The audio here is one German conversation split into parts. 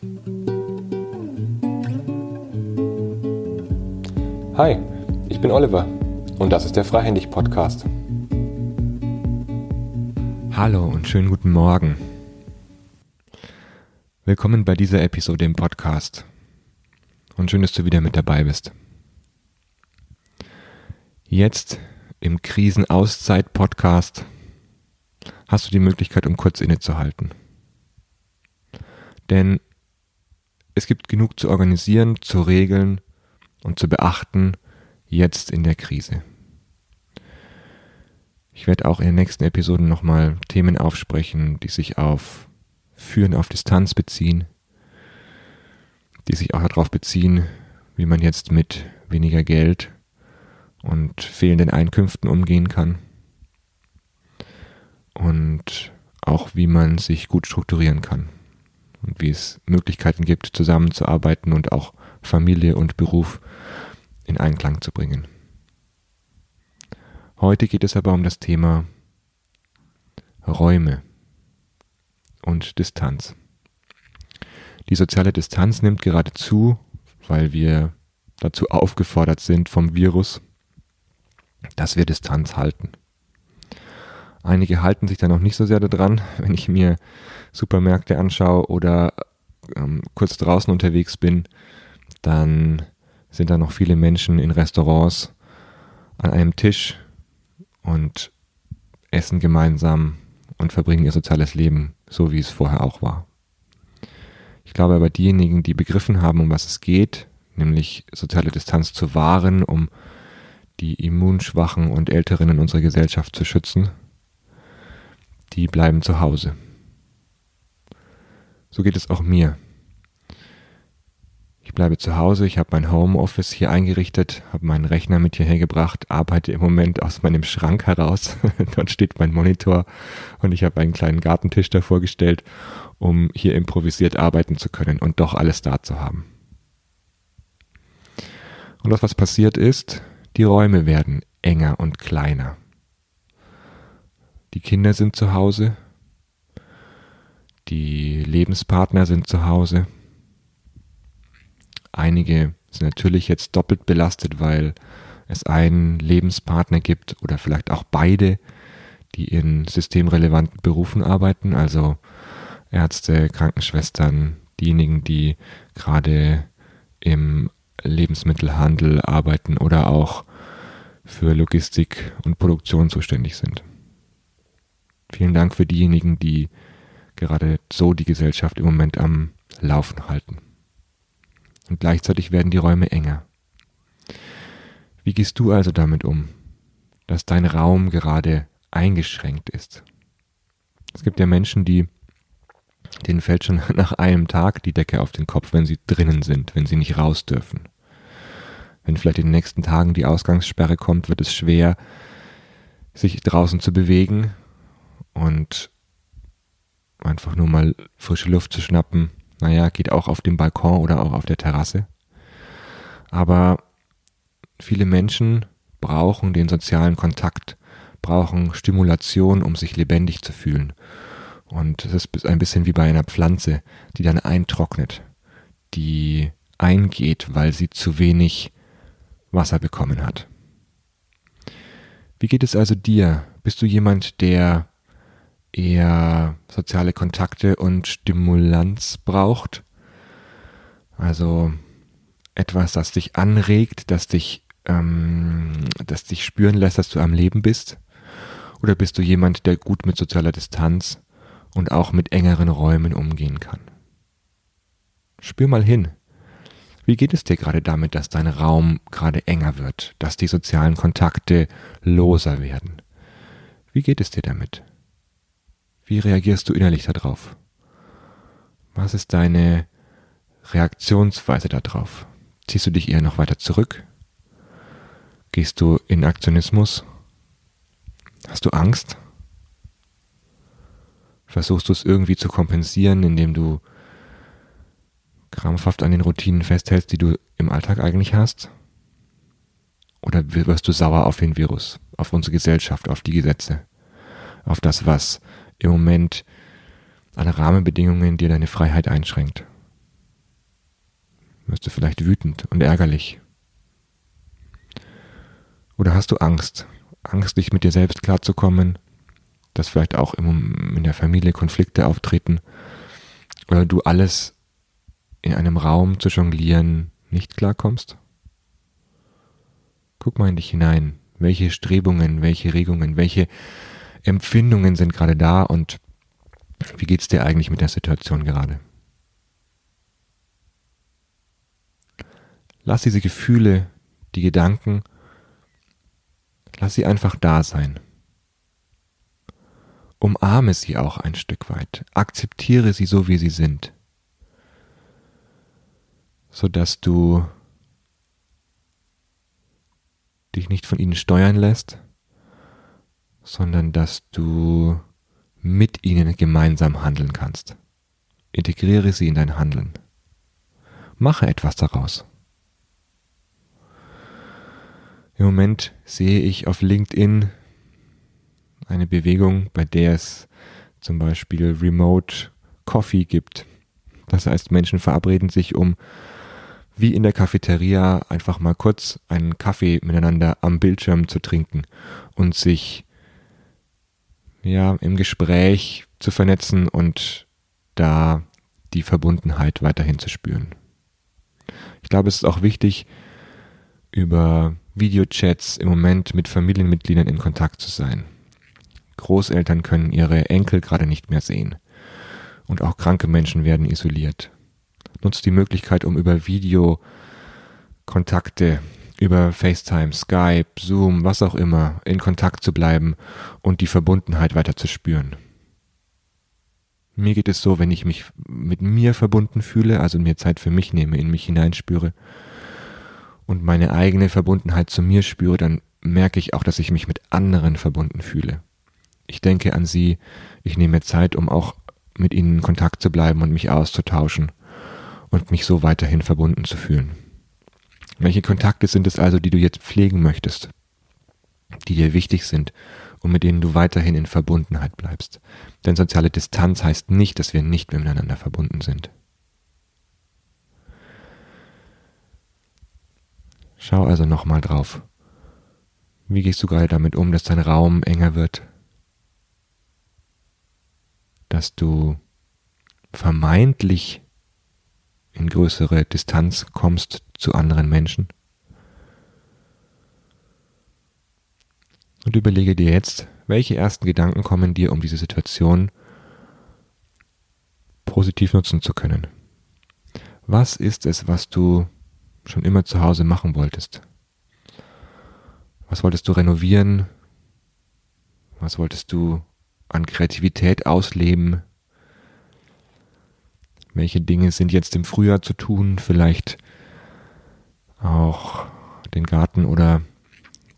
Hi, ich bin Oliver und das ist der Freihändig Podcast. Hallo und schönen guten Morgen. Willkommen bei dieser Episode im Podcast und schön, dass du wieder mit dabei bist. Jetzt im Krisenauszeit-Podcast hast du die Möglichkeit, um kurz innezuhalten. Denn es gibt genug zu organisieren, zu regeln und zu beachten, jetzt in der Krise. Ich werde auch in den nächsten Episoden nochmal Themen aufsprechen, die sich auf Führen auf Distanz beziehen, die sich auch darauf beziehen, wie man jetzt mit weniger Geld und fehlenden Einkünften umgehen kann und auch wie man sich gut strukturieren kann und wie es Möglichkeiten gibt, zusammenzuarbeiten und auch Familie und Beruf in Einklang zu bringen. Heute geht es aber um das Thema Räume und Distanz. Die soziale Distanz nimmt gerade zu, weil wir dazu aufgefordert sind vom Virus, dass wir Distanz halten. Einige halten sich da noch nicht so sehr daran, wenn ich mir Supermärkte anschaue oder ähm, kurz draußen unterwegs bin, dann sind da noch viele Menschen in Restaurants an einem Tisch und essen gemeinsam und verbringen ihr soziales Leben so, wie es vorher auch war. Ich glaube aber diejenigen, die begriffen haben, um was es geht, nämlich soziale Distanz zu wahren, um die Immunschwachen und Älteren in unserer Gesellschaft zu schützen, die bleiben zu Hause. So geht es auch mir. Ich bleibe zu Hause, ich habe mein Homeoffice hier eingerichtet, habe meinen Rechner mit hierher gebracht, arbeite im Moment aus meinem Schrank heraus. Dort steht mein Monitor und ich habe einen kleinen Gartentisch davor gestellt, um hier improvisiert arbeiten zu können und doch alles da zu haben. Und das, was passiert ist, die Räume werden enger und kleiner. Die Kinder sind zu Hause, die Lebenspartner sind zu Hause. Einige sind natürlich jetzt doppelt belastet, weil es einen Lebenspartner gibt oder vielleicht auch beide, die in systemrelevanten Berufen arbeiten, also Ärzte, Krankenschwestern, diejenigen, die gerade im Lebensmittelhandel arbeiten oder auch für Logistik und Produktion zuständig sind. Vielen Dank für diejenigen, die gerade so die Gesellschaft im Moment am Laufen halten. Und gleichzeitig werden die Räume enger. Wie gehst du also damit um, dass dein Raum gerade eingeschränkt ist? Es gibt ja Menschen, die denen fällt schon nach einem Tag die Decke auf den Kopf, wenn sie drinnen sind, wenn sie nicht raus dürfen. Wenn vielleicht in den nächsten Tagen die Ausgangssperre kommt, wird es schwer, sich draußen zu bewegen und einfach nur mal frische Luft zu schnappen. Naja, geht auch auf dem Balkon oder auch auf der Terrasse. Aber viele Menschen brauchen den sozialen Kontakt, brauchen Stimulation, um sich lebendig zu fühlen. Und es ist ein bisschen wie bei einer Pflanze, die dann eintrocknet, die eingeht, weil sie zu wenig Wasser bekommen hat. Wie geht es also dir? Bist du jemand, der eher soziale Kontakte und Stimulanz braucht. Also etwas, das dich anregt, das dich, ähm, das dich spüren lässt, dass du am Leben bist. Oder bist du jemand, der gut mit sozialer Distanz und auch mit engeren Räumen umgehen kann? Spür mal hin. Wie geht es dir gerade damit, dass dein Raum gerade enger wird, dass die sozialen Kontakte loser werden? Wie geht es dir damit? Wie reagierst du innerlich darauf? Was ist deine Reaktionsweise darauf? Ziehst du dich eher noch weiter zurück? Gehst du in Aktionismus? Hast du Angst? Versuchst du es irgendwie zu kompensieren, indem du krampfhaft an den Routinen festhältst, die du im Alltag eigentlich hast? Oder wirst du sauer auf den Virus, auf unsere Gesellschaft, auf die Gesetze, auf das, was im Moment an Rahmenbedingungen dir deine Freiheit einschränkt. Wirst du vielleicht wütend und ärgerlich? Oder hast du Angst? Angst, dich mit dir selbst klarzukommen, dass vielleicht auch in der Familie Konflikte auftreten oder du alles in einem Raum zu jonglieren nicht klarkommst? Guck mal in dich hinein. Welche Strebungen, welche Regungen, welche Empfindungen sind gerade da und wie geht's dir eigentlich mit der Situation gerade? Lass diese Gefühle, die Gedanken, lass sie einfach da sein. Umarme sie auch ein Stück weit. Akzeptiere sie so, wie sie sind. Sodass du dich nicht von ihnen steuern lässt, sondern dass du mit ihnen gemeinsam handeln kannst. Integriere sie in dein Handeln. Mache etwas daraus. Im Moment sehe ich auf LinkedIn eine Bewegung, bei der es zum Beispiel Remote Coffee gibt. Das heißt, Menschen verabreden sich, um wie in der Cafeteria einfach mal kurz einen Kaffee miteinander am Bildschirm zu trinken und sich ja im Gespräch zu vernetzen und da die Verbundenheit weiterhin zu spüren. Ich glaube, es ist auch wichtig, über Videochats im Moment mit Familienmitgliedern in Kontakt zu sein. Großeltern können ihre Enkel gerade nicht mehr sehen. Und auch kranke Menschen werden isoliert. Nutzt die Möglichkeit, um über Videokontakte, über FaceTime, Skype, Zoom, was auch immer, in Kontakt zu bleiben und die Verbundenheit weiter zu spüren. Mir geht es so, wenn ich mich mit mir verbunden fühle, also mir Zeit für mich nehme, in mich hineinspüre und meine eigene Verbundenheit zu mir spüre, dann merke ich auch, dass ich mich mit anderen verbunden fühle. Ich denke an sie, ich nehme Zeit, um auch mit ihnen in Kontakt zu bleiben und mich auszutauschen und mich so weiterhin verbunden zu fühlen. Welche Kontakte sind es also, die du jetzt pflegen möchtest, die dir wichtig sind und mit denen du weiterhin in Verbundenheit bleibst? Denn soziale Distanz heißt nicht, dass wir nicht miteinander verbunden sind. Schau also nochmal drauf. Wie gehst du gerade damit um, dass dein Raum enger wird? Dass du vermeintlich in größere Distanz kommst zu anderen Menschen? Und überlege dir jetzt, welche ersten Gedanken kommen dir, um diese Situation positiv nutzen zu können. Was ist es, was du schon immer zu Hause machen wolltest? Was wolltest du renovieren? Was wolltest du an Kreativität ausleben? Welche Dinge sind jetzt im Frühjahr zu tun? Vielleicht auch den Garten oder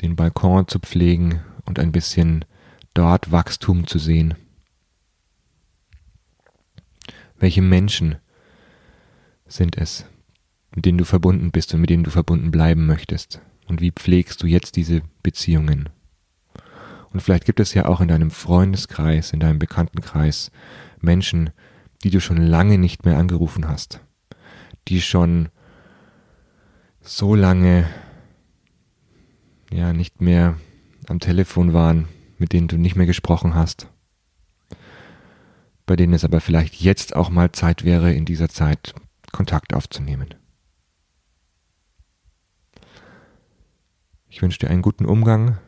den Balkon zu pflegen und ein bisschen dort Wachstum zu sehen. Welche Menschen sind es, mit denen du verbunden bist und mit denen du verbunden bleiben möchtest? Und wie pflegst du jetzt diese Beziehungen? Und vielleicht gibt es ja auch in deinem Freundeskreis, in deinem Bekanntenkreis Menschen, die du schon lange nicht mehr angerufen hast, die schon so lange ja nicht mehr am Telefon waren, mit denen du nicht mehr gesprochen hast, bei denen es aber vielleicht jetzt auch mal Zeit wäre, in dieser Zeit Kontakt aufzunehmen. Ich wünsche dir einen guten Umgang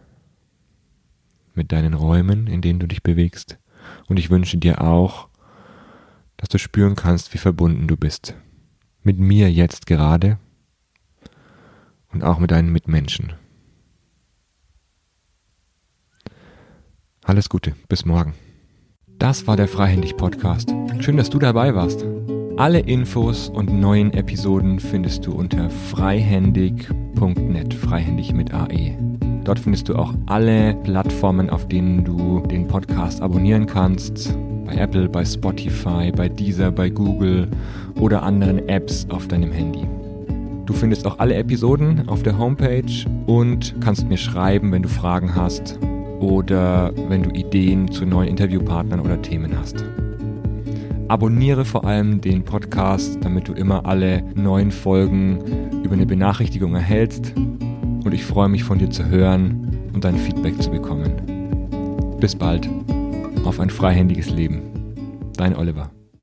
mit deinen Räumen, in denen du dich bewegst, und ich wünsche dir auch, dass du spüren kannst, wie verbunden du bist. Mit mir jetzt gerade und auch mit deinen Mitmenschen. Alles Gute, bis morgen. Das war der Freihändig Podcast. Schön, dass du dabei warst. Alle Infos und neuen Episoden findest du unter freihändig.net, freihändig mit AE. Dort findest du auch alle Plattformen, auf denen du den Podcast abonnieren kannst. Bei Apple, bei Spotify, bei Deezer, bei Google oder anderen Apps auf deinem Handy. Du findest auch alle Episoden auf der Homepage und kannst mir schreiben, wenn du Fragen hast oder wenn du Ideen zu neuen Interviewpartnern oder Themen hast. Abonniere vor allem den Podcast, damit du immer alle neuen Folgen über eine Benachrichtigung erhältst. Und ich freue mich von dir zu hören und dein Feedback zu bekommen. Bis bald. Auf ein freihändiges Leben. Dein Oliver.